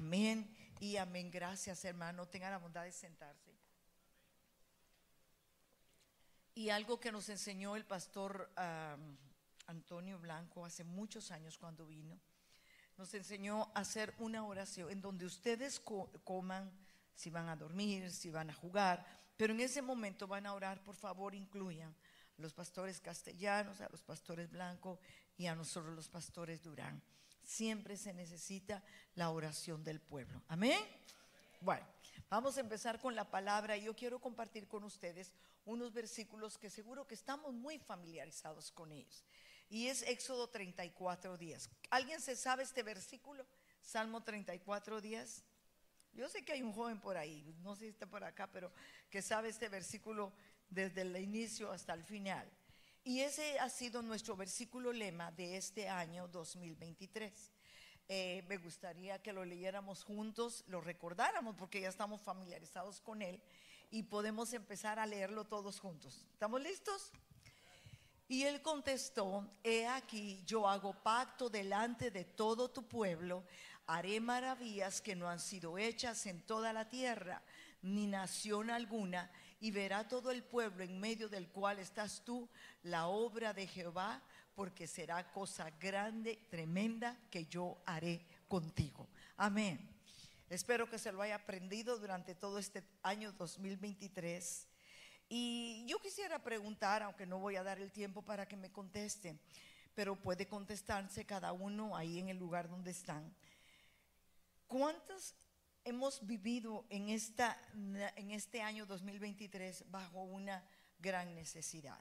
Amén y amén. Gracias, hermano. Tenga la bondad de sentarse. Y algo que nos enseñó el pastor Antonio Blanco hace muchos años cuando vino, nos enseñó a hacer una oración en donde ustedes coman, si van a dormir, si van a jugar, pero en ese momento van a orar, por favor, incluyan a los pastores castellanos, a los pastores blancos y a nosotros los pastores Durán. Siempre se necesita la oración del pueblo. Amén. Bueno, vamos a empezar con la palabra. Yo quiero compartir con ustedes unos versículos que seguro que estamos muy familiarizados con ellos. Y es Éxodo 34 días. ¿Alguien se sabe este versículo? Salmo 34 días. Yo sé que hay un joven por ahí, no sé si está por acá, pero que sabe este versículo desde el inicio hasta el final. Y ese ha sido nuestro versículo lema de este año 2023. Eh, me gustaría que lo leyéramos juntos, lo recordáramos porque ya estamos familiarizados con él y podemos empezar a leerlo todos juntos. ¿Estamos listos? Y él contestó, he aquí, yo hago pacto delante de todo tu pueblo, haré maravillas que no han sido hechas en toda la tierra, ni nación alguna, y verá todo el pueblo en medio del cual estás tú la obra de Jehová, porque será cosa grande, tremenda, que yo haré contigo. Amén. Espero que se lo haya aprendido durante todo este año 2023. Y yo quisiera preguntar, aunque no voy a dar el tiempo para que me contesten, pero puede contestarse cada uno ahí en el lugar donde están. ¿Cuántos hemos vivido en, esta, en este año 2023 bajo una gran necesidad?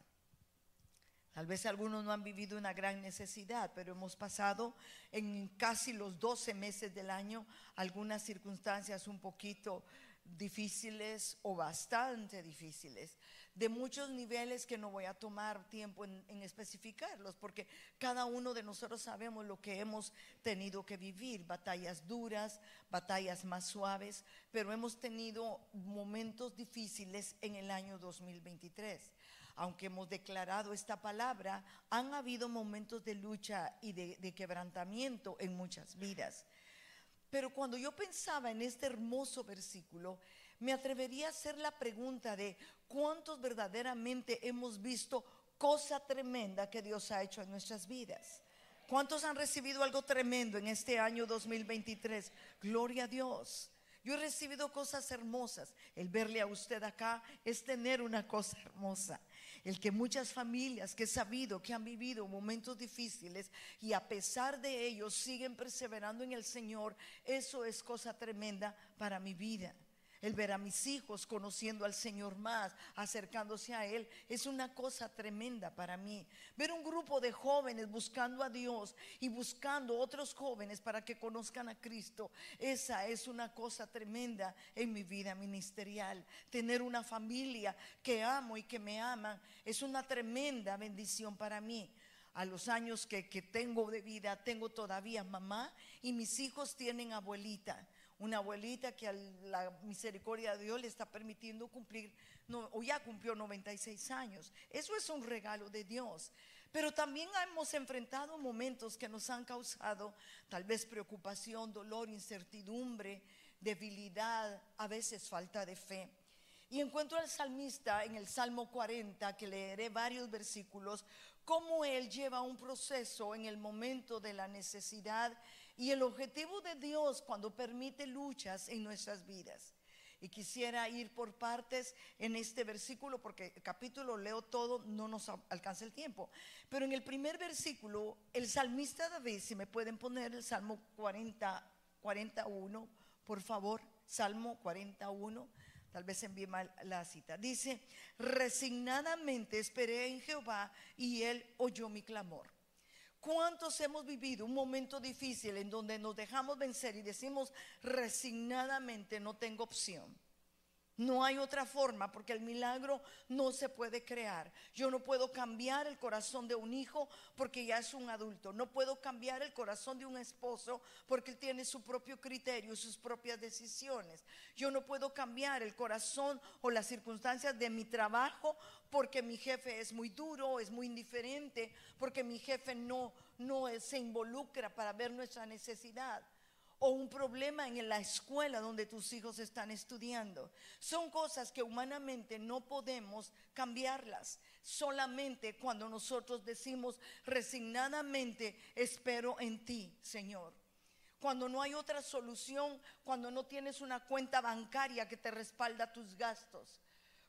Tal vez algunos no han vivido una gran necesidad, pero hemos pasado en casi los 12 meses del año algunas circunstancias un poquito difíciles o bastante difíciles, de muchos niveles que no voy a tomar tiempo en, especificarlos, porque cada uno de nosotros sabemos lo que hemos tenido que vivir, batallas duras, batallas más suaves, pero hemos tenido momentos difíciles en el año 2023 aunque hemos declarado esta palabra, han habido momentos de lucha y de, quebrantamiento en muchas vidas. Pero cuando yo pensaba en este hermoso versículo, me atrevería a hacer la pregunta de cuántos verdaderamente hemos visto cosa tremenda que Dios ha hecho en nuestras vidas. ¿Cuántos han recibido algo tremendo en este año 2023? Gloria a Dios. Yo he recibido cosas hermosas. El verle a usted acá es tener una cosa hermosa el que muchas familias que he sabido que han vivido momentos difíciles y a pesar de ellos siguen perseverando en el Señor, eso es cosa tremenda para mi vida. El ver a mis hijos conociendo al Señor más, acercándose a Él, es una cosa tremenda para mí. Ver un grupo de jóvenes buscando a Dios y buscando otros jóvenes para que conozcan a Cristo, esa es una cosa tremenda en mi vida ministerial. Tener una familia que amo y que me aman es una tremenda bendición para mí a los años que, tengo de vida, tengo todavía mamá y mis hijos tienen abuelita una abuelita que a la misericordia de Dios le está permitiendo cumplir, o ya cumplió 96 años. Eso es un regalo de Dios. Pero también hemos enfrentado momentos que nos han causado tal vez preocupación, dolor, incertidumbre, debilidad, a veces falta de fe. Y encuentro al salmista en el Salmo 40, que leeré varios versículos, cómo él lleva un proceso en el momento de la necesidad y el objetivo de Dios cuando permite luchas en nuestras vidas. Y quisiera ir por partes en este versículo, porque el capítulo leo todo, no nos alcanza el tiempo. Pero en el primer versículo, el salmista David, si me pueden poner el Salmo 40, 41, por favor, Salmo 41, tal vez envíe mal la cita. Dice, resignadamente esperé en Jehová y él oyó mi clamor. ¿Cuántos hemos vivido un momento difícil en donde nos dejamos vencer y decimos resignadamente no tengo opción? No hay otra forma porque el milagro no se puede crear. Yo no puedo cambiar el corazón de un hijo porque ya es un adulto. No puedo cambiar el corazón de un esposo porque él tiene su propio criterio, sus propias decisiones. Yo no puedo cambiar el corazón o las circunstancias de mi trabajo porque mi jefe es muy duro, es muy indiferente, porque mi jefe no, no se involucra para ver nuestra necesidad. O un problema en la escuela donde tus hijos están estudiando. Son cosas que humanamente no podemos cambiarlas. Solamente cuando nosotros decimos resignadamente, espero en ti, Señor. Cuando no hay otra solución, cuando no tienes una cuenta bancaria que te respalda tus gastos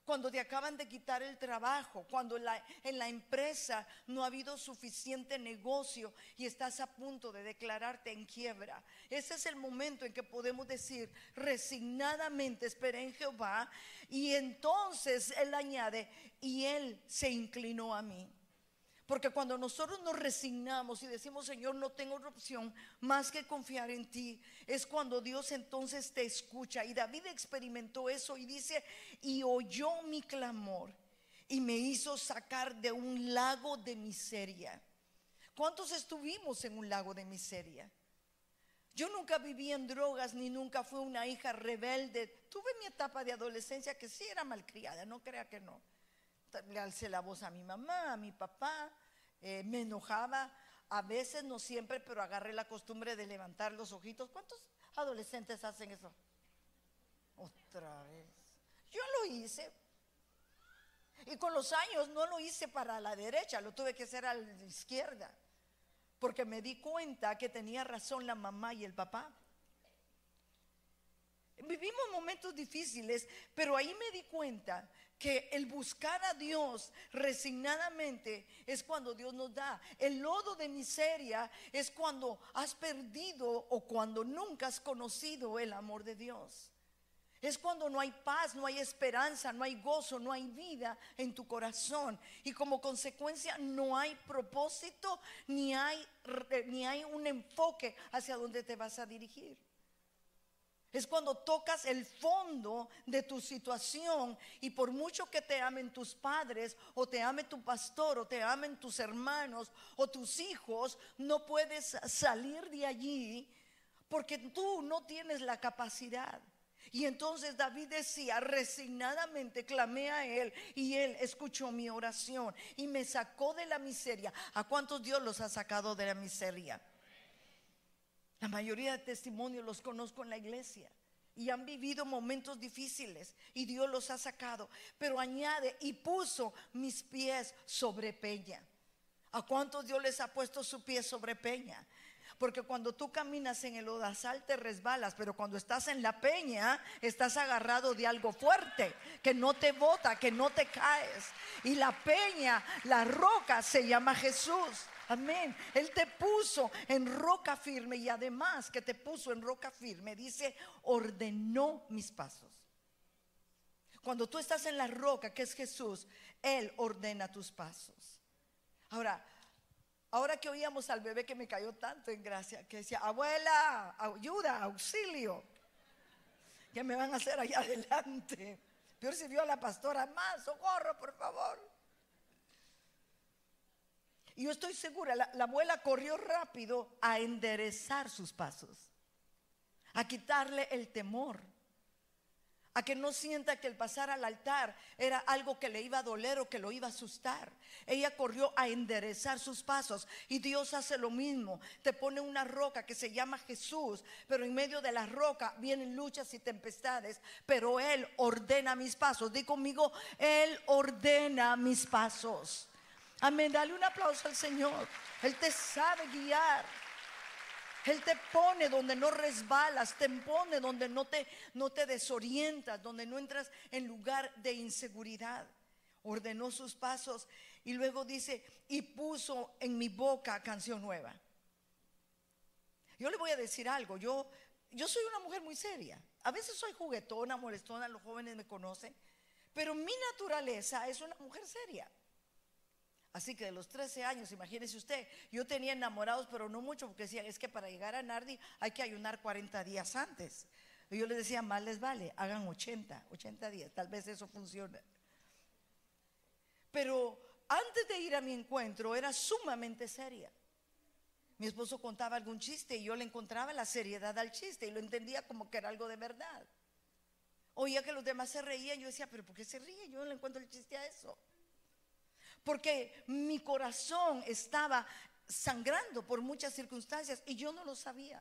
cuando te acaban de quitar el trabajo, cuando en la empresa no ha habido suficiente negocio y estás a punto de declararte en quiebra. Ese es el momento en que podemos decir resignadamente esperé en Jehová y entonces él añade y él se inclinó a mí. Porque cuando nosotros nos resignamos y decimos, Señor, no tengo otra opción más que confiar en ti, es cuando Dios entonces te escucha. Y David experimentó eso y dice, y oyó mi clamor y me hizo sacar de un lago de miseria. ¿Cuántos estuvimos en un lago de miseria? Yo nunca viví en drogas ni nunca fui una hija rebelde. Tuve mi etapa de adolescencia que sí era malcriada, no crea que no le alcé la voz a mi mamá, a mi papá, eh, me enojaba, a veces no siempre, pero agarré la costumbre de levantar los ojitos. ¿Cuántos adolescentes hacen eso? Otra vez. Yo lo hice. Y con los años no lo hice para la derecha, lo tuve que hacer a la izquierda. Porque me di cuenta que tenía razón la mamá y el papá. Vivimos momentos difíciles, pero ahí me di cuenta que el buscar a Dios resignadamente es cuando Dios nos da. El lodo de miseria es cuando has perdido o cuando nunca has conocido el amor de Dios. Es cuando no hay paz, no hay esperanza, no hay gozo, no hay vida en tu corazón. Y como consecuencia no hay propósito ni hay, ni hay un enfoque hacia donde te vas a dirigir. Es cuando tocas el fondo de tu situación y por mucho que te amen tus padres o te ame tu pastor o te amen tus hermanos o tus hijos, no puedes salir de allí porque tú no tienes la capacidad. Y entonces David decía, resignadamente clamé a él y él escuchó mi oración y me sacó de la miseria. ¿A cuántos Dios los ha sacado de la miseria? La mayoría de testimonios los conozco en la iglesia y han vivido momentos difíciles y Dios los ha sacado. Pero añade, y puso mis pies sobre peña. ¿A cuántos Dios les ha puesto su pie sobre peña? Porque cuando tú caminas en el odasal te resbalas, pero cuando estás en la peña estás agarrado de algo fuerte, que no te bota, que no te caes. Y la peña, la roca se llama Jesús. Amén. Él te puso en roca firme y además que te puso en roca firme, dice, ordenó mis pasos. Cuando tú estás en la roca, que es Jesús, Él ordena tus pasos. Ahora, ahora que oíamos al bebé que me cayó tanto en gracia, que decía, abuela, ayuda, auxilio, ¿qué me van a hacer allá adelante? Peor si vio a la pastora, más, socorro, por favor. Y yo estoy segura, la, abuela corrió rápido a enderezar sus pasos, a quitarle el temor, a que no sienta que el pasar al altar era algo que le iba a doler o que lo iba a asustar. Ella corrió a enderezar sus pasos y Dios hace lo mismo. Te pone una roca que se llama Jesús, pero en medio de la roca vienen luchas y tempestades, pero Él ordena mis pasos. Di conmigo, Él ordena mis pasos. Amén, dale un aplauso al Señor. Él te sabe guiar. Él te pone donde no resbalas, te pone donde no te, no te desorientas, donde no entras en lugar de inseguridad. Ordenó sus pasos y luego dice, y puso en mi boca canción nueva. Yo le voy a decir algo, yo, yo soy una mujer muy seria. A veces soy juguetona, molestona, los jóvenes me conocen, pero mi naturaleza es una mujer seria. Así que de los 13 años, imagínese usted, yo tenía enamorados, pero no mucho, porque decían, es que para llegar a Nardi hay que ayunar 40 días antes. Y yo les decía, más les vale, hagan 80, 80 días, tal vez eso funcione. Pero antes de ir a mi encuentro era sumamente seria. Mi esposo contaba algún chiste y yo le encontraba la seriedad al chiste y lo entendía como que era algo de verdad. Oía que los demás se reían, yo decía, pero ¿por qué se ríen? Yo no le encuentro el chiste a eso porque mi corazón estaba sangrando por muchas circunstancias y yo no lo sabía.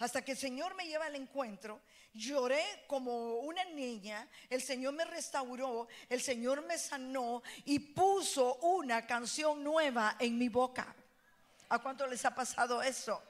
Hasta que el Señor me lleva al encuentro, lloré como una niña, el Señor me restauró, el Señor me sanó y puso una canción nueva en mi boca. ¿A cuánto les ha pasado eso?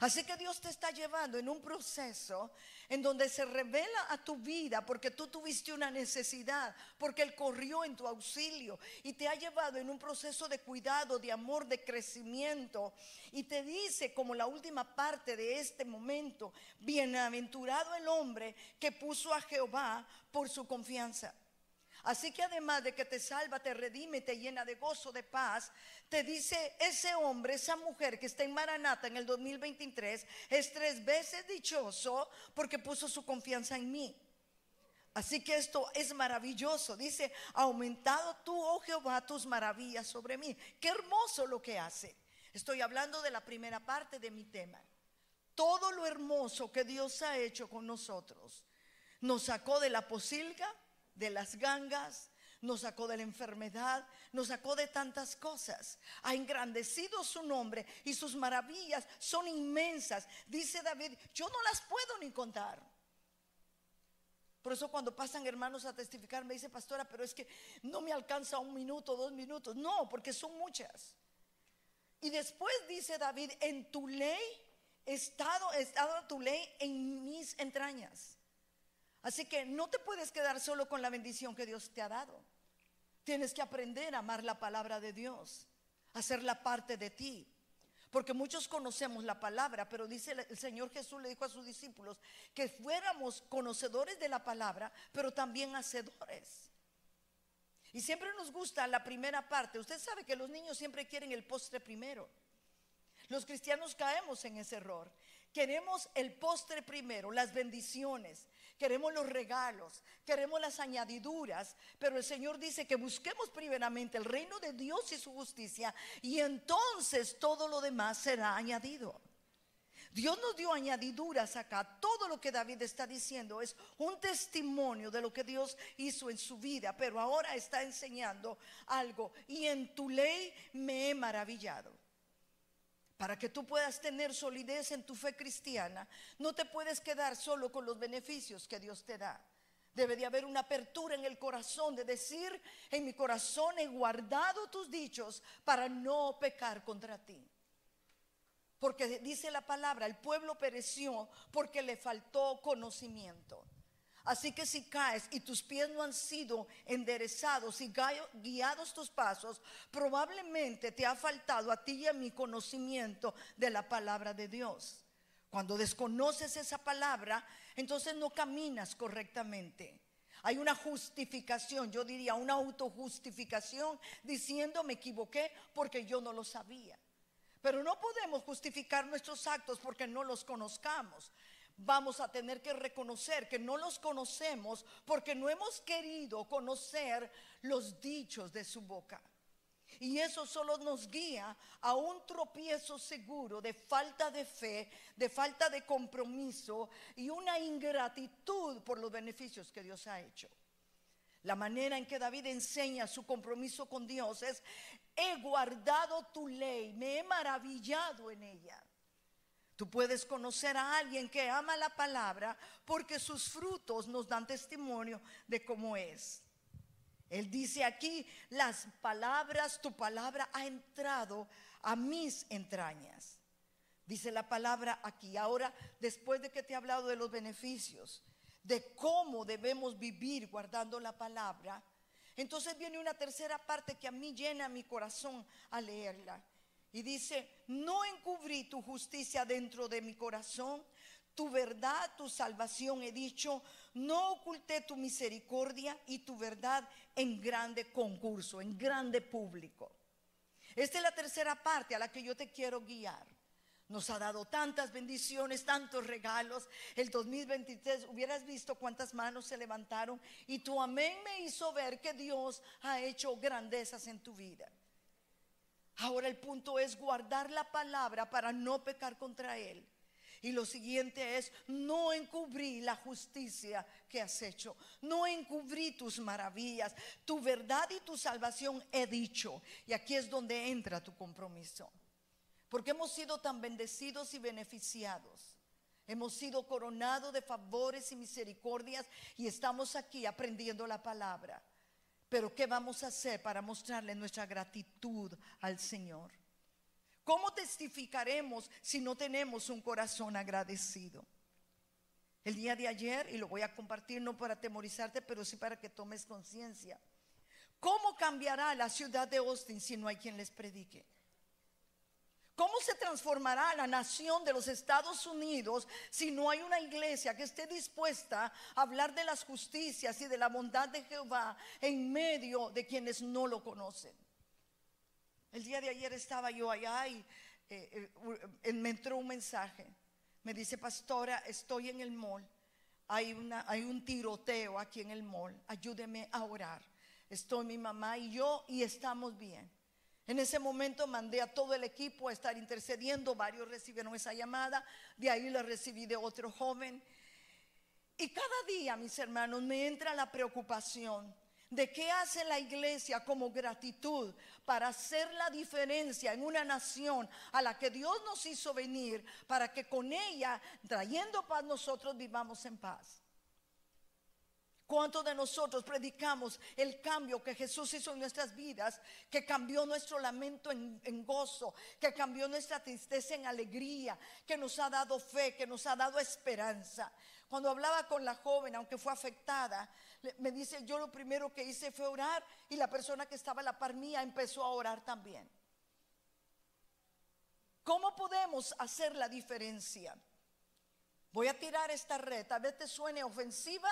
Así que Dios te está llevando en un proceso en donde se revela a tu vida porque tú tuviste una necesidad, porque Él corrió en tu auxilio y te ha llevado en un proceso de cuidado, de amor, de crecimiento. Y te dice como la última parte de este momento, bienaventurado el hombre que puso a Jehová por su confianza. Así que además de que te salva, te redime, te llena de gozo, de paz, te dice ese hombre, esa mujer que está en Maranata en el 2023, es tres veces dichoso porque puso su confianza en mí. Así que esto es maravilloso. Dice, aumentado tú, oh Jehová, tus maravillas sobre mí. Qué hermoso lo que hace. Estoy hablando de la primera parte de mi tema. Todo lo hermoso que Dios ha hecho con nosotros. Nos sacó de la posilga, de las gangas, nos sacó de la enfermedad, nos sacó de tantas cosas. Ha engrandecido su nombre y sus maravillas son inmensas. Dice David, yo no las puedo ni contar. Por eso cuando pasan hermanos a testificar me dice, pastora, pero es que no me alcanza un minuto, dos minutos. No, porque son muchas. Y después dice David, en tu ley, estado, estado tu ley en mis entrañas. Así que no te puedes quedar solo con la bendición que Dios te ha dado. Tienes que aprender a amar la palabra de Dios, hacerla parte de ti. Porque muchos conocemos la palabra, pero dice el Señor Jesús le dijo a sus discípulos que fuéramos conocedores de la palabra, pero también hacedores. Y siempre nos gusta la primera parte. Usted sabe que los niños siempre quieren el postre primero. Los cristianos caemos en ese error. Queremos el postre primero, las bendiciones, queremos los regalos, queremos las añadiduras, pero el Señor dice que busquemos primeramente el reino de Dios y su justicia y entonces todo lo demás será añadido. Dios nos dio añadiduras acá. Todo lo que David está diciendo es un testimonio de lo que Dios hizo en su vida, pero ahora está enseñando algo. Y en tu ley me he maravillado. Para que tú puedas tener solidez en tu fe cristiana, no te puedes quedar solo con los beneficios que Dios te da. Debe de haber una apertura en el corazón de decir, en mi corazón he guardado tus dichos para no pecar contra ti. Porque dice la palabra, el pueblo pereció porque le faltó conocimiento. Así que si caes y tus pies no han sido enderezados y guiados tus pasos, probablemente te ha faltado a ti y a mi conocimiento de la palabra de Dios. Cuando desconoces esa palabra, entonces no caminas correctamente. Hay una justificación, yo diría una autojustificación diciendo me equivoqué porque yo no lo sabía. Pero no podemos justificar nuestros actos porque no los conozcamos vamos a tener que reconocer que no los conocemos porque no hemos querido conocer los dichos de su boca. Y eso solo nos guía a un tropiezo seguro de falta de fe, de falta de compromiso y una ingratitud por los beneficios que Dios ha hecho. La manera en que David enseña su compromiso con Dios es, he guardado tu ley, me he maravillado en ella. Tú puedes conocer a alguien que ama la palabra porque sus frutos nos dan testimonio de cómo es. Él dice aquí, las palabras, tu palabra ha entrado a mis entrañas. Dice la palabra aquí. Ahora, después de que te he hablado de los beneficios, de cómo debemos vivir guardando la palabra, entonces viene una tercera parte que a mí llena mi corazón al leerla. Y dice, no encubrí tu justicia dentro de mi corazón, tu verdad, tu salvación he dicho, no oculté tu misericordia y tu verdad en grande concurso, en grande público. Esta es la tercera parte a la que yo te quiero guiar. Nos ha dado tantas bendiciones, tantos regalos. El 2023, hubieras visto cuántas manos se levantaron y tu amén me hizo ver que Dios ha hecho grandezas en tu vida. Ahora el punto es guardar la palabra para no pecar contra Él. Y lo siguiente es, no encubrí la justicia que has hecho, no encubrí tus maravillas, tu verdad y tu salvación he dicho. Y aquí es donde entra tu compromiso. Porque hemos sido tan bendecidos y beneficiados. Hemos sido coronados de favores y misericordias y estamos aquí aprendiendo la palabra. Pero ¿qué vamos a hacer para mostrarle nuestra gratitud al Señor? ¿Cómo testificaremos si no tenemos un corazón agradecido? El día de ayer, y lo voy a compartir no para atemorizarte, pero sí para que tomes conciencia. ¿Cómo cambiará la ciudad de Austin si no hay quien les predique? ¿Cómo se transformará la nación de los Estados Unidos si no hay una iglesia que esté dispuesta a hablar de las justicias y de la bondad de Jehová en medio de quienes no lo conocen? El día de ayer estaba yo allá y eh, eh, me entró un mensaje. Me dice, pastora, estoy en el mall. Hay, hay un tiroteo aquí en el mall. Ayúdeme a orar. Estoy mi mamá y yo y estamos bien. En ese momento mandé a todo el equipo a estar intercediendo, varios recibieron esa llamada, de ahí la recibí de otro joven. Y cada día, mis hermanos, me entra la preocupación de qué hace la iglesia como gratitud para hacer la diferencia en una nación a la que Dios nos hizo venir, para que con ella, trayendo paz, nosotros vivamos en paz. ¿Cuántos de nosotros predicamos el cambio que Jesús hizo en nuestras vidas? Que cambió nuestro lamento en, gozo, que cambió nuestra tristeza en alegría, que nos ha dado fe, que nos ha dado esperanza. Cuando hablaba con la joven, aunque fue afectada, me dice, yo lo primero que hice fue orar y la persona que estaba a la par mía empezó a orar también. ¿Cómo podemos hacer la diferencia? Voy a tirar esta red, a veces suene ofensiva,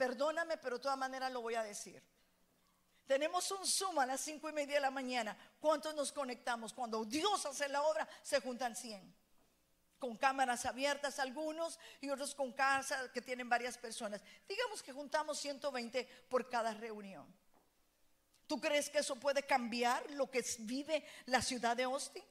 Perdóname, pero de todas maneras lo voy a decir. Tenemos un Zoom a las cinco y media de la mañana. ¿Cuántos nos conectamos? Cuando Dios hace la obra, se juntan 100. Con cámaras abiertas algunos y otros con casa que tienen varias personas. Digamos que juntamos 120 por cada reunión. ¿Tú crees que eso puede cambiar lo que vive la ciudad de Austin?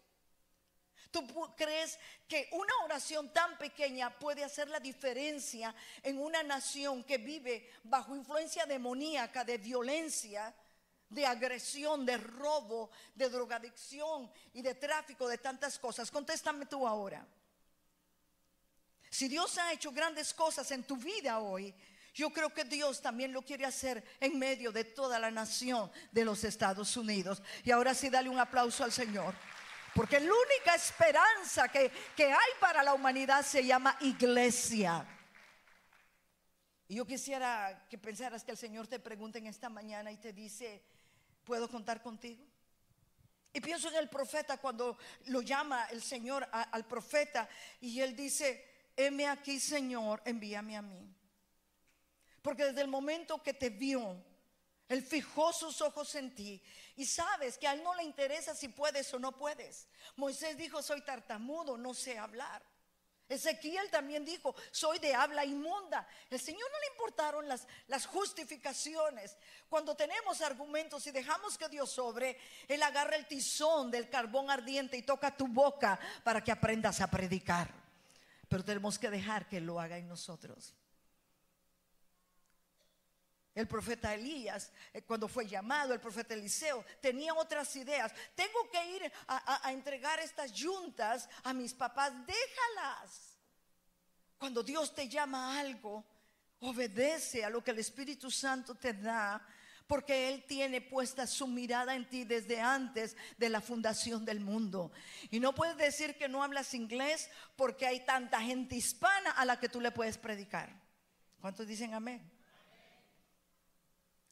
¿Tú crees que una oración tan pequeña puede hacer la diferencia en una nación que vive bajo influencia demoníaca, de violencia, de agresión, de robo, de drogadicción y de tráfico, de tantas cosas? Contéstame tú ahora. Si Dios ha hecho grandes cosas en tu vida hoy, yo creo que Dios también lo quiere hacer en medio de toda la nación de los Estados Unidos. Y ahora sí, dale un aplauso al Señor. Porque la única esperanza que, hay para la humanidad se llama iglesia. Y yo quisiera que pensaras que el Señor te pregunte en esta mañana y te dice, ¿puedo contar contigo? Y pienso en el profeta cuando lo llama el Señor al profeta y él dice, heme aquí Señor, envíame a mí. Porque desde el momento que te vio, él fijó sus ojos en ti y sabes que a Él no le interesa si puedes o no puedes. Moisés dijo, soy tartamudo, no sé hablar. Ezequiel también dijo, soy de habla inmunda. El Señor no le importaron las, las justificaciones. Cuando tenemos argumentos y dejamos que Dios sobre, Él agarra el tizón del carbón ardiente y toca tu boca para que aprendas a predicar. Pero tenemos que dejar que lo haga en nosotros. El profeta Elías, eh, cuando fue llamado, el profeta Eliseo, tenía otras ideas. Tengo que ir a, entregar estas yuntas a mis papás, déjalas. Cuando Dios te llama a algo, obedece a lo que el Espíritu Santo te da, porque Él tiene puesta su mirada en ti desde antes de la fundación del mundo. Y no puedes decir que no hablas inglés porque hay tanta gente hispana a la que tú le puedes predicar. ¿Cuántos dicen amén?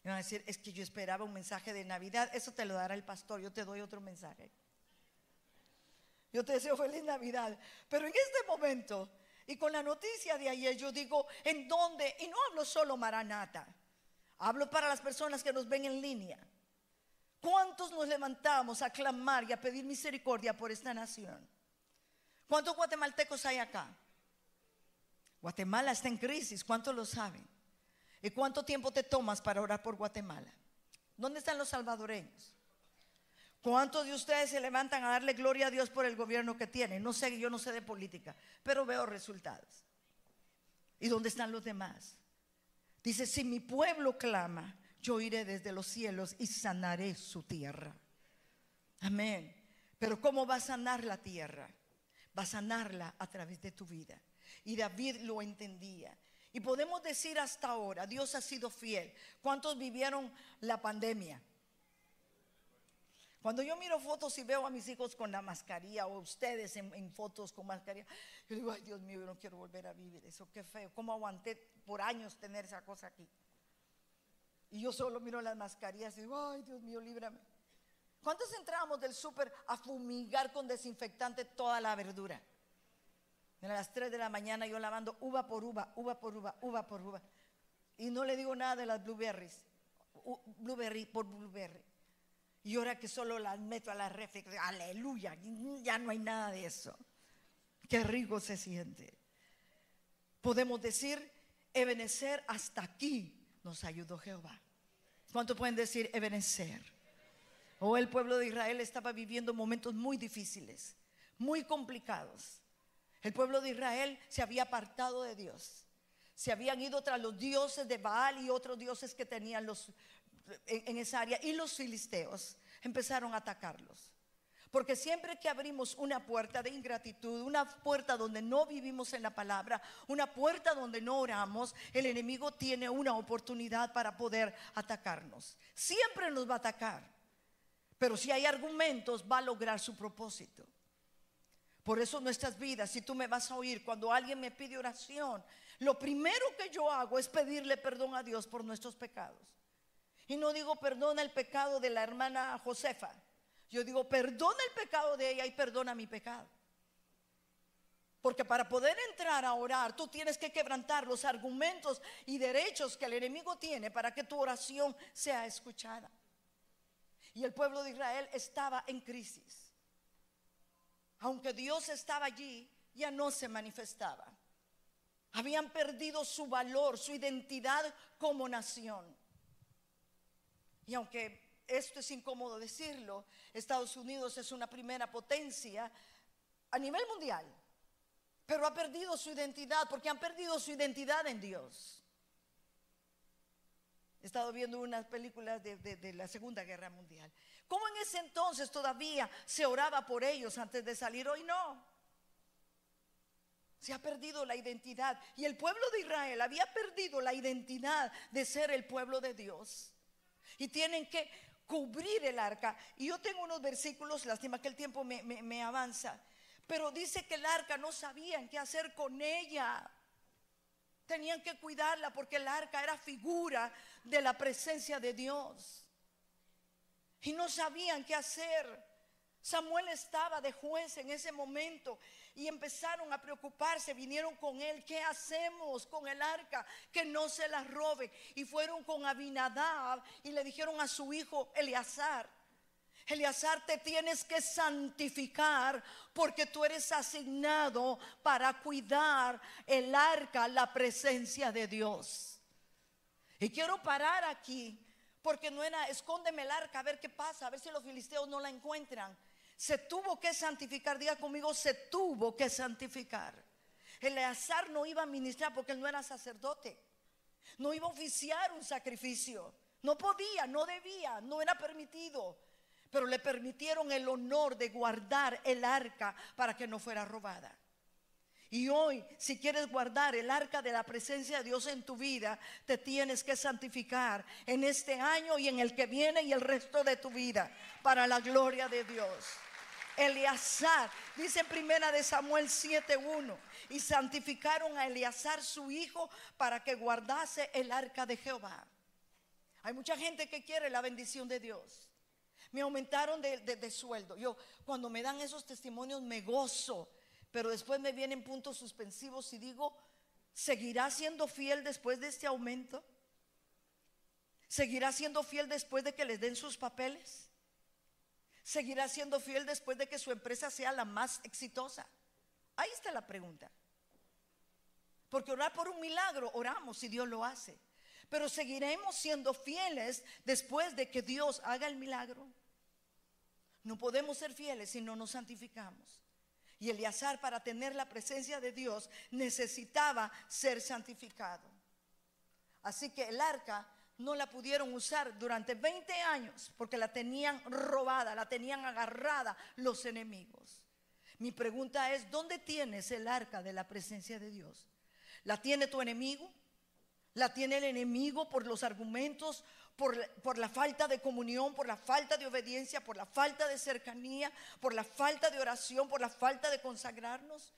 Van a decir, es que yo esperaba un mensaje de Navidad, eso te lo dará el pastor, yo te doy otro mensaje. Yo te deseo feliz Navidad. Pero en este momento, y con la noticia de ayer, yo digo, ¿en dónde? Y no hablo solo Maranata, hablo para las personas que nos ven en línea. ¿Cuántos nos levantamos a clamar y a pedir misericordia por esta nación? ¿Cuántos guatemaltecos hay acá? Guatemala está en crisis, ¿cuántos lo saben? ¿Y cuánto tiempo te tomas para orar por Guatemala? ¿Dónde están los salvadoreños? ¿Cuántos de ustedes se levantan a darle gloria a Dios por el gobierno que tiene? No sé, yo no sé de política, pero veo resultados. ¿Y dónde están los demás? Dice, si mi pueblo clama, yo iré desde los cielos y sanaré su tierra. Amén. Pero ¿cómo va a sanar la tierra? Va a sanarla a través de tu vida. Y David lo entendía. Y podemos decir hasta ahora, Dios ha sido fiel. ¿Cuántos vivieron la pandemia? Cuando yo miro fotos y veo a mis hijos con la mascarilla o ustedes en, fotos con mascarilla, yo digo, ay Dios mío, yo no quiero volver a vivir eso, qué feo. ¿Cómo aguanté por años tener esa cosa aquí? Y yo solo miro las mascarillas y digo, ay Dios mío, líbrame. ¿Cuántos entramos del súper a fumigar con desinfectante toda la verdura? A las 3 de la mañana yo lavando uva por uva, uva por uva, uva por uva. Y no le digo nada de las blueberries. Blueberry por blueberry. Y ahora que solo las meto a la refri, aleluya, ya no hay nada de eso. Qué rico se siente. Podemos decir, Ebenecer, hasta aquí nos ayudó Jehová. ¿Cuánto pueden decir Ebenecer? O oh, el pueblo de Israel estaba viviendo momentos muy difíciles, muy complicados. El pueblo de Israel se había apartado de Dios. Se habían ido tras los dioses de Baal y otros dioses que tenían los, en, esa área. Y los filisteos empezaron a atacarlos. Porque siempre que abrimos una puerta de ingratitud, una puerta donde no vivimos en la palabra, una puerta donde no oramos, el enemigo tiene una oportunidad para poder atacarnos. Siempre nos va a atacar. Pero si hay argumentos, va a lograr su propósito. Por eso nuestras vidas, si tú me vas a oír, cuando alguien me pide oración, lo primero que yo hago es pedirle perdón a Dios por nuestros pecados. Y no digo perdona el pecado de la hermana Josefa. Yo digo perdona el pecado de ella y perdona mi pecado. Porque para poder entrar a orar, tú tienes que quebrantar los argumentos y derechos que el enemigo tiene para que tu oración sea escuchada. Y el pueblo de Israel estaba en crisis aunque Dios estaba allí, ya no se manifestaba. Habían perdido su valor, su identidad como nación. Y aunque esto es incómodo decirlo, Estados Unidos es una primera potencia a nivel mundial, pero ha perdido su identidad porque han perdido su identidad en Dios. He estado viendo unas películas de, la Segunda Guerra Mundial ¿Cómo en ese entonces todavía se oraba por ellos antes de salir? Hoy no. Se ha perdido la identidad. Y el pueblo de Israel había perdido la identidad de ser el pueblo de Dios. Y tienen que cubrir el arca. Y yo tengo unos versículos, lástima que el tiempo me, me avanza. Pero dice que el arca no sabían qué hacer con ella. Tenían que cuidarla porque el arca era figura de la presencia de Dios y no sabían qué hacer. Samuel estaba de juez en ese momento y empezaron a preocuparse, vinieron con él, ¿qué hacemos con el arca? Que no se la robe. Y fueron con Abinadab y le dijeron a su hijo Eleazar, Eleazar te tienes que santificar porque tú eres asignado para cuidar el arca, la presencia de Dios. Y quiero parar aquí porque no era, escóndeme el arca a ver qué pasa, a ver si los filisteos no la encuentran. Se tuvo que santificar, diga conmigo, se tuvo que santificar. Eleazar no iba a ministrar porque él no era sacerdote. No iba a oficiar un sacrificio. No podía, no debía, no era permitido. Pero le permitieron el honor de guardar el arca para que no fuera robada. Y hoy, si quieres guardar el arca de la presencia de Dios en tu vida, te tienes que santificar en este año y en el que viene y el resto de tu vida para la gloria de Dios. Eleazar, dice en primera de Samuel 7:1, y santificaron a Eleazar su hijo para que guardase el arca de Jehová. Hay mucha gente que quiere la bendición de Dios. Me aumentaron de, de sueldo. Yo cuando me dan esos testimonios me gozo pero después me vienen puntos suspensivos y digo, ¿seguirá siendo fiel después de este aumento? ¿Seguirá siendo fiel después de que les den sus papeles? ¿Seguirá siendo fiel después de que su empresa sea la más exitosa? Ahí está la pregunta. Porque orar por un milagro, oramos y Dios lo hace. Pero seguiremos siendo fieles después de que Dios haga el milagro. No podemos ser fieles si no nos santificamos. Y Eleazar para tener la presencia de Dios necesitaba ser santificado. Así que el arca no la pudieron usar durante 20 años porque la tenían robada, la tenían agarrada los enemigos. Mi pregunta es, ¿dónde tienes el arca de la presencia de Dios? ¿La tiene tu enemigo? ¿La tiene el enemigo por los argumentos, por, por, la falta de comunión, por la falta de obediencia, por la falta de cercanía, por la falta de oración, por la falta de consagrarnos?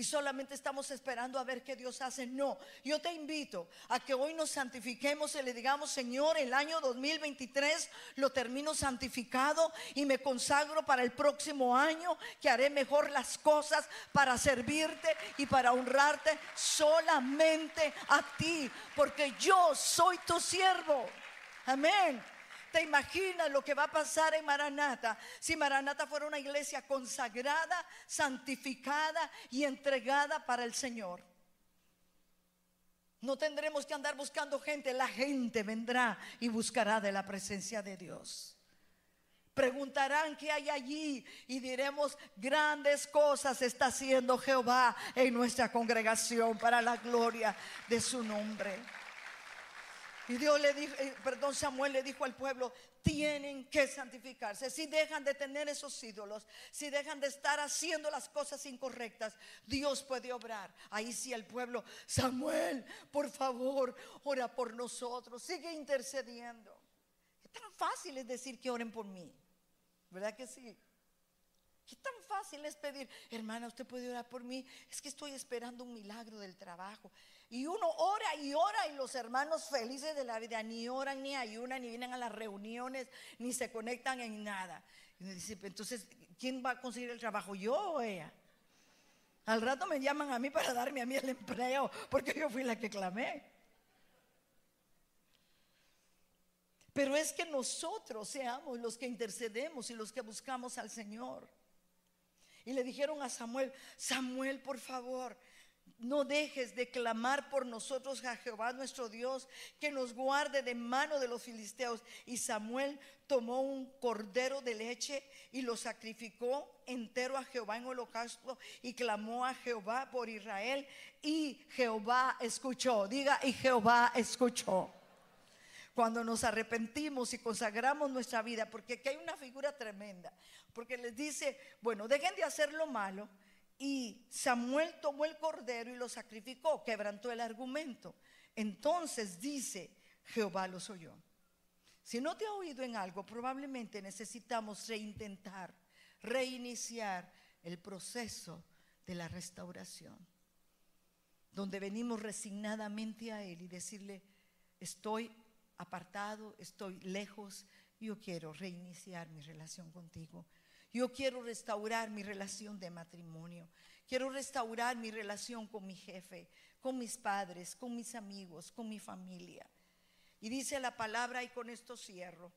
y solamente estamos esperando a ver qué Dios hace. No, yo te invito a que hoy nos santifiquemos y le digamos, Señor, el año 2023 lo termino santificado y me consagro para el próximo año, que haré mejor las cosas para servirte y para honrarte solamente a ti, porque yo soy tu siervo. Amén. ¿Te imaginas lo que va a pasar en Maranata si Maranata fuera una iglesia consagrada, santificada y entregada para el Señor? No tendremos que andar buscando gente, la gente vendrá y buscará de la presencia de Dios. Preguntarán qué hay allí y diremos, grandes cosas está haciendo Jehová en nuestra congregación para la gloria de su nombre. Y Dios le dijo, eh, perdón, Samuel le dijo al pueblo, tienen que santificarse. Si dejan de tener esos ídolos, si dejan de estar haciendo las cosas incorrectas, Dios puede obrar. Ahí sí el pueblo, Samuel, por favor, ora por nosotros, sigue intercediendo. Es tan fácil es decir que oren por mí, ¿verdad que sí? Qué tan fácil es pedir, hermana, usted puede orar por mí. Es que estoy esperando un milagro del trabajo. Y uno ora y ora y los hermanos felices de la vida ni oran, ni ayunan, ni vienen a las reuniones, ni se conectan en nada. Y dice, entonces, ¿quién va a conseguir el trabajo? ¿Yo o ella? Al rato me llaman a mí para darme a mí el empleo, porque yo fui la que clamé. Pero es que nosotros seamos los que intercedemos y los que buscamos al Señor. Y le dijeron a Samuel, Samuel, por favor, no dejes de clamar por nosotros a Jehová nuestro Dios, que nos guarde de mano de los filisteos. Y Samuel tomó un cordero de leche y lo sacrificó entero a Jehová en holocausto y clamó a Jehová por Israel. Y Jehová escuchó, diga, y Jehová escuchó. Cuando nos arrepentimos y consagramos nuestra vida, porque aquí hay una figura tremenda, porque les dice, bueno, dejen de hacer lo malo y Samuel tomó el cordero y lo sacrificó, quebrantó el argumento. Entonces dice, Jehová los oyó. Si no te ha oído en algo, probablemente necesitamos reintentar, reiniciar el proceso de la restauración, donde venimos resignadamente a Él y decirle, estoy apartado, estoy lejos, yo quiero reiniciar mi relación contigo. Yo quiero restaurar mi relación de matrimonio. Quiero restaurar mi relación con mi jefe, con mis padres, con mis amigos, con mi familia. Y dice la palabra y con esto cierro.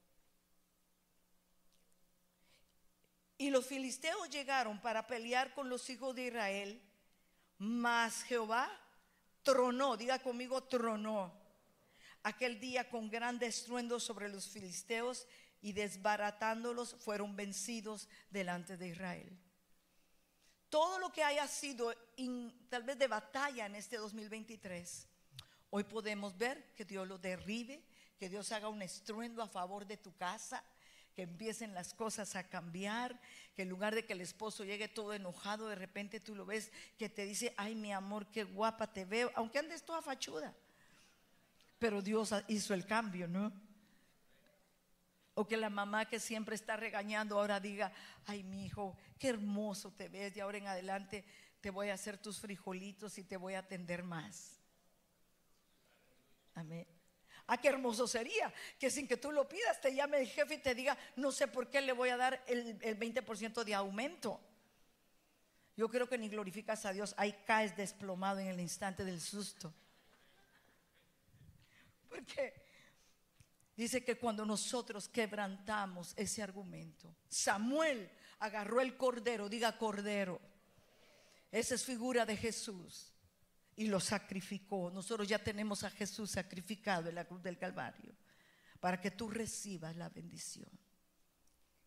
Y los filisteos llegaron para pelear con los hijos de Israel, mas Jehová tronó, diga conmigo, tronó aquel día con grande estruendo sobre los filisteos y desbaratándolos fueron vencidos delante de Israel. Todo lo que haya sido tal vez de batalla en este 2023, hoy podemos ver que Dios lo derribe, que Dios haga un estruendo a favor de tu casa, que empiecen las cosas a cambiar, que en lugar de que el esposo llegue todo enojado, de repente tú lo ves que te dice, ay mi amor, qué guapa te veo, aunque andes toda fachuda. Pero Dios hizo el cambio, ¿no? O que la mamá que siempre está regañando ahora diga, ay mi hijo, qué hermoso te ves, de ahora en adelante te voy a hacer tus frijolitos y te voy a atender más. Amén. Ah, qué hermoso sería que sin que tú lo pidas te llame el jefe y te diga, no sé por qué le voy a dar el, el 20% de aumento. Yo creo que ni glorificas a Dios, ahí caes desplomado en el instante del susto. Porque Dice que cuando nosotros quebrantamos ese argumento, Samuel agarró el cordero, diga cordero. Esa es figura de Jesús y lo sacrificó. Nosotros ya tenemos a Jesús sacrificado en la cruz del Calvario para que tú recibas la bendición.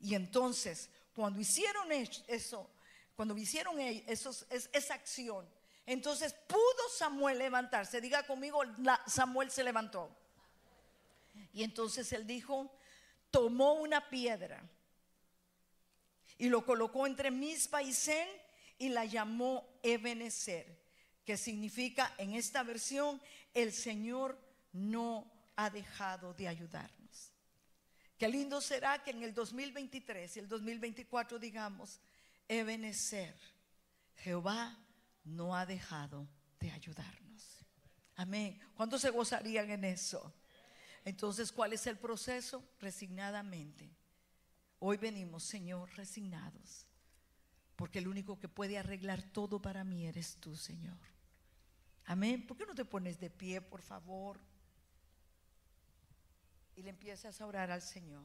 Y entonces, cuando hicieron eso, cuando hicieron esos, esa acción, entonces pudo Samuel levantarse. Diga conmigo, Samuel se levantó. Y entonces él dijo, tomó una piedra y lo colocó entre mis paisén y la llamó Ebenezer, que significa en esta versión, el Señor no ha dejado de ayudarnos. Qué lindo será que en el 2023 y el 2024 digamos, Ebenezer, Jehová no ha dejado de ayudarnos. Amén. ¿Cuántos se gozarían en eso? Entonces, ¿cuál es el proceso? Resignadamente. Hoy venimos, Señor, resignados, porque el único que puede arreglar todo para mí eres tú, Señor. Amén. ¿Por qué no te pones de pie, por favor? Y le empiezas a orar al Señor.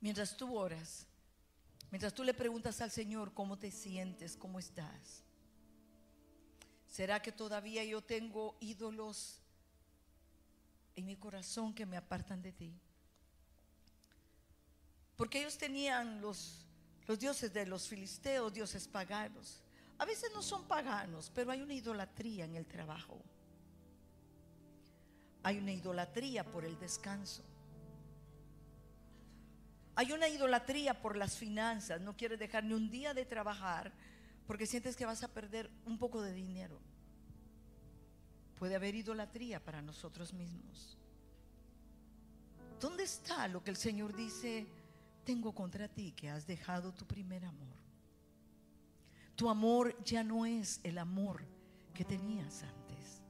Mientras tú oras, mientras tú le preguntas al Señor cómo te sientes, cómo estás. ¿Será que todavía yo tengo ídolos en mi corazón que me apartan de ti? Porque ellos tenían los, los dioses de los filisteos, dioses paganos. A veces no son paganos, pero hay una idolatría en el trabajo. Hay una idolatría por el descanso. Hay una idolatría por las finanzas. No quieres dejar ni un día de trabajar porque sientes que vas a perder un poco de dinero. Puede haber idolatría para nosotros mismos. ¿Dónde está lo que el Señor dice? Tengo contra ti que has dejado tu primer amor. Tu amor ya no es el amor que tenías antes.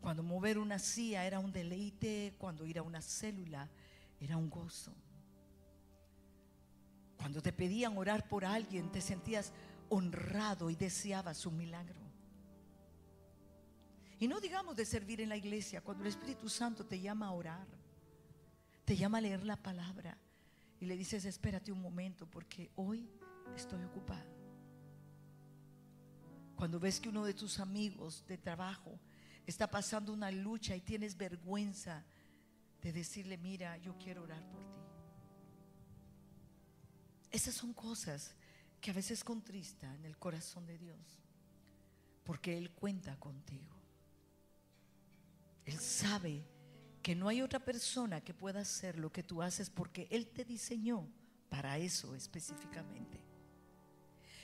Cuando mover una silla era un deleite, cuando ir a una célula era un gozo. Cuando te pedían orar por alguien, te sentías honrado y deseabas un milagro. Y no digamos de servir en la iglesia, cuando el Espíritu Santo te llama a orar, te llama a leer la palabra y le dices, espérate un momento porque hoy estoy ocupado. Cuando ves que uno de tus amigos de trabajo está pasando una lucha y tienes vergüenza de decirle, mira, yo quiero orar por ti. Esas son cosas que a veces contristan el corazón de Dios, porque Él cuenta contigo. Él sabe que no hay otra persona que pueda hacer lo que tú haces porque Él te diseñó para eso específicamente.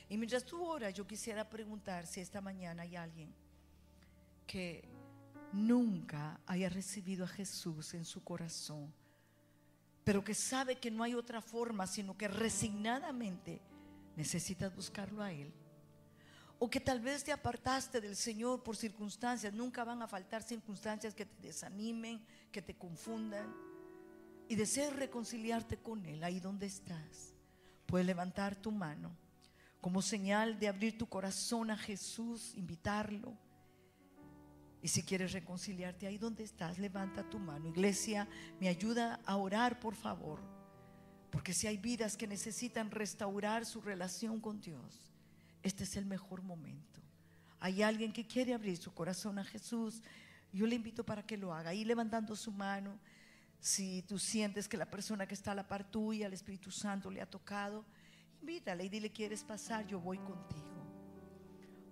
Y mientras tú oras, yo quisiera preguntar si esta mañana hay alguien que nunca haya recibido a Jesús en su corazón, pero que sabe que no hay otra forma, sino que resignadamente necesitas buscarlo a Él. O que tal vez te apartaste del Señor por circunstancias, nunca van a faltar circunstancias que te desanimen, que te confundan. Y deseas reconciliarte con Él ahí donde estás. Puedes levantar tu mano como señal de abrir tu corazón a Jesús, invitarlo. Y si quieres reconciliarte ahí donde estás, levanta tu mano. Iglesia, me ayuda a orar, por favor. Porque si hay vidas que necesitan restaurar su relación con Dios, este es el mejor momento. Hay alguien que quiere abrir su corazón a Jesús. Yo le invito para que lo haga. Ahí levantando su mano. Si tú sientes que la persona que está a la par tuya, el Espíritu Santo, le ha tocado, invítale y dile, ¿quieres pasar? Yo voy contigo.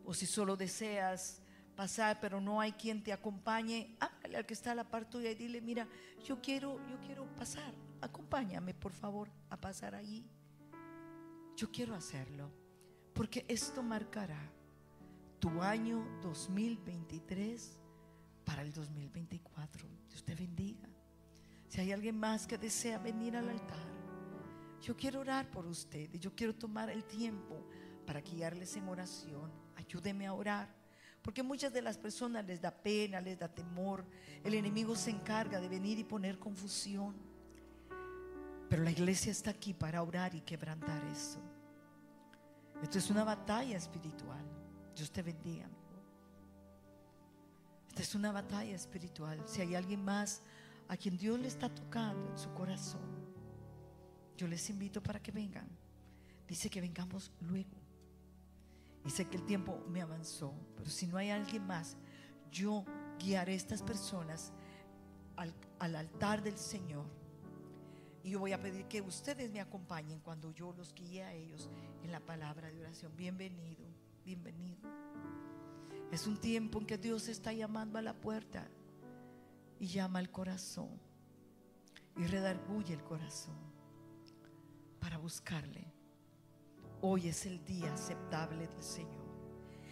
O si solo deseas pasar, pero no hay quien te acompañe, háblale al que está a la par tuya y dile, mira, yo quiero, yo quiero pasar, acompáñame por favor a pasar allí. Yo quiero hacerlo, porque esto marcará tu año 2023 para el 2024. Dios te bendiga. Si hay alguien más que desea venir al altar, yo quiero orar por ustedes. Yo quiero tomar el tiempo para guiarles en oración. Ayúdeme a orar. Porque muchas de las personas les da pena, les da temor. El enemigo se encarga de venir y poner confusión. Pero la iglesia está aquí para orar y quebrantar eso. Esto es una batalla espiritual. Dios te bendiga. Esta es una batalla espiritual. Si hay alguien más a quien Dios le está tocando en su corazón, yo les invito para que vengan. Dice que vengamos luego. Y sé que el tiempo me avanzó, pero si no hay alguien más, yo guiaré a estas personas al, al altar del Señor. Y yo voy a pedir que ustedes me acompañen cuando yo los guíe a ellos en la palabra de oración. Bienvenido, bienvenido. Es un tiempo en que Dios está llamando a la puerta y llama al corazón. y redarguye el corazón para buscarle. Hoy es el día aceptable del Señor.